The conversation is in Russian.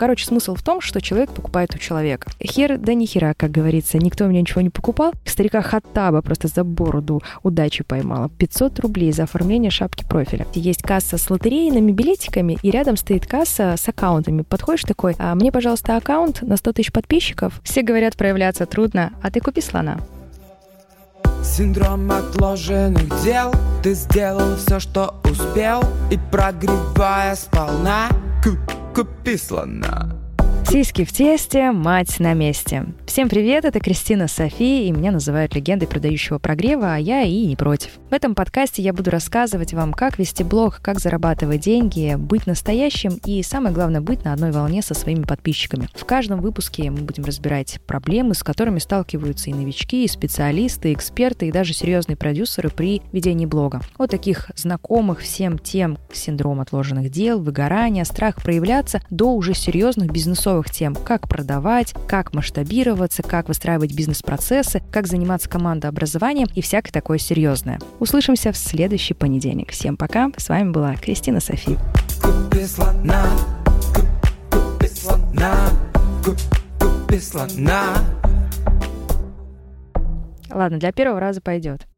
Короче, смысл в том, что человек покупает у человека. Хер, да ни хера, как говорится, никто у меня ничего не покупал. Старика Хаттаба просто за бороду удачи поймала. 500 рублей за оформление шапки профиля. Есть касса с лотерейными билетиками, и рядом стоит касса с аккаунтами. Подходишь такой, а мне, пожалуйста, аккаунт на 100 тысяч подписчиков. Все говорят, проявляться трудно, а ты купи слона. Синдром отложенных дел Ты сделал все, что успел И прогревая сполна Купи слона Сиськи в тесте, мать на месте. Всем привет, это Кристина Софи, и меня называют легендой продающего прогрева, а я и не против. В этом подкасте я буду рассказывать вам, как вести блог, как зарабатывать деньги, быть настоящим и, самое главное, быть на одной волне со своими подписчиками. В каждом выпуске мы будем разбирать проблемы, с которыми сталкиваются и новички, и специалисты, и эксперты, и даже серьезные продюсеры при ведении блога. От таких знакомых всем тем синдром отложенных дел, выгорания, страх проявляться, до уже серьезных бизнесовых новых тем, как продавать, как масштабироваться, как выстраивать бизнес-процессы, как заниматься командообразованием и всякое такое серьезное. Услышимся в следующий понедельник. Всем пока. С вами была Кристина Софи. Купи слона, купи слона, купи слона. Ладно, для первого раза пойдет.